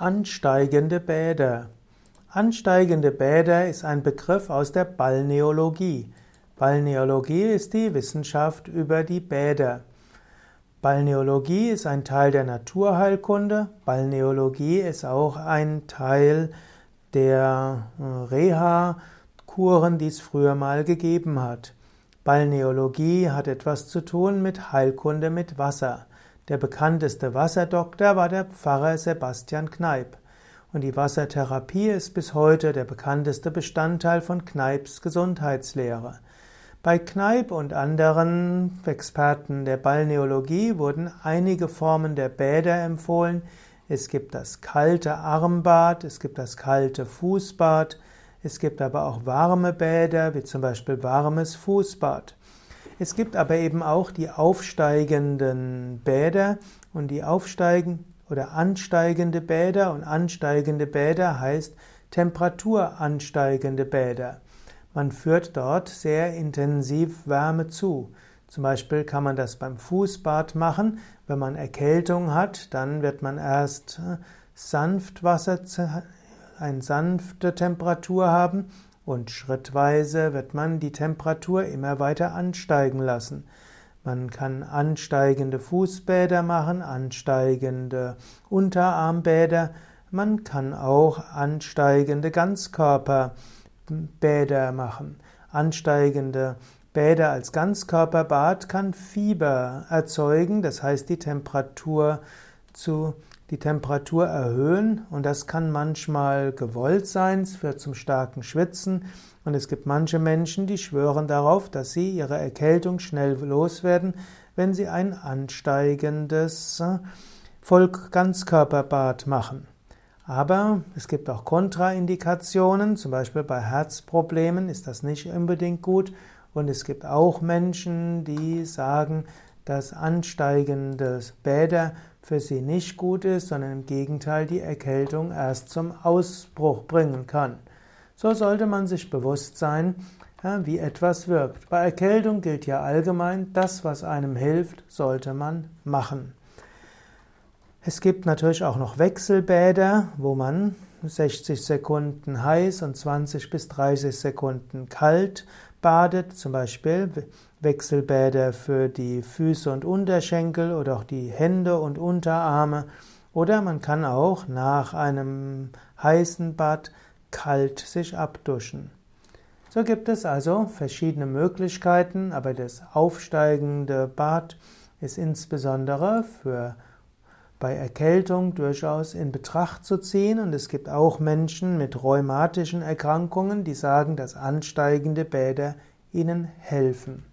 Ansteigende Bäder. Ansteigende Bäder ist ein Begriff aus der Balneologie. Balneologie ist die Wissenschaft über die Bäder. Balneologie ist ein Teil der Naturheilkunde. Balneologie ist auch ein Teil der äh, Reha-Kuren, die es früher mal gegeben hat. Balneologie hat etwas zu tun mit Heilkunde mit Wasser. Der bekannteste Wasserdoktor war der Pfarrer Sebastian Kneipp. Und die Wassertherapie ist bis heute der bekannteste Bestandteil von Kneips Gesundheitslehre. Bei Kneipp und anderen Experten der Balneologie wurden einige Formen der Bäder empfohlen. Es gibt das kalte Armbad, es gibt das kalte Fußbad, es gibt aber auch warme Bäder, wie zum Beispiel warmes Fußbad. Es gibt aber eben auch die aufsteigenden Bäder und die aufsteigen oder ansteigende Bäder und ansteigende Bäder heißt temperaturansteigende Bäder. Man führt dort sehr intensiv Wärme zu. Zum Beispiel kann man das beim Fußbad machen. Wenn man Erkältung hat, dann wird man erst äh, Sanftwasser, eine sanfte Temperatur haben und schrittweise wird man die Temperatur immer weiter ansteigen lassen. Man kann ansteigende Fußbäder machen, ansteigende Unterarmbäder, man kann auch ansteigende Ganzkörperbäder machen. Ansteigende Bäder als Ganzkörperbad kann Fieber erzeugen, das heißt die Temperatur zu die Temperatur erhöhen. Und das kann manchmal gewollt sein, es führt zum starken Schwitzen. Und es gibt manche Menschen, die schwören darauf, dass sie ihre Erkältung schnell loswerden, wenn sie ein ansteigendes äh, Vollganzkörperbad machen. Aber es gibt auch Kontraindikationen, zum Beispiel bei Herzproblemen ist das nicht unbedingt gut. Und es gibt auch Menschen, die sagen, dass ansteigende Bäder für sie nicht gut ist, sondern im Gegenteil die Erkältung erst zum Ausbruch bringen kann. So sollte man sich bewusst sein, wie etwas wirkt. Bei Erkältung gilt ja allgemein, das, was einem hilft, sollte man machen. Es gibt natürlich auch noch Wechselbäder, wo man 60 Sekunden heiß und 20 bis 30 Sekunden kalt badet, zum Beispiel Wechselbäder für die Füße und Unterschenkel oder auch die Hände und Unterarme. Oder man kann auch nach einem heißen Bad kalt sich abduschen. So gibt es also verschiedene Möglichkeiten, aber das aufsteigende Bad ist insbesondere für bei Erkältung durchaus in Betracht zu ziehen und es gibt auch Menschen mit rheumatischen Erkrankungen, die sagen, dass ansteigende Bäder ihnen helfen.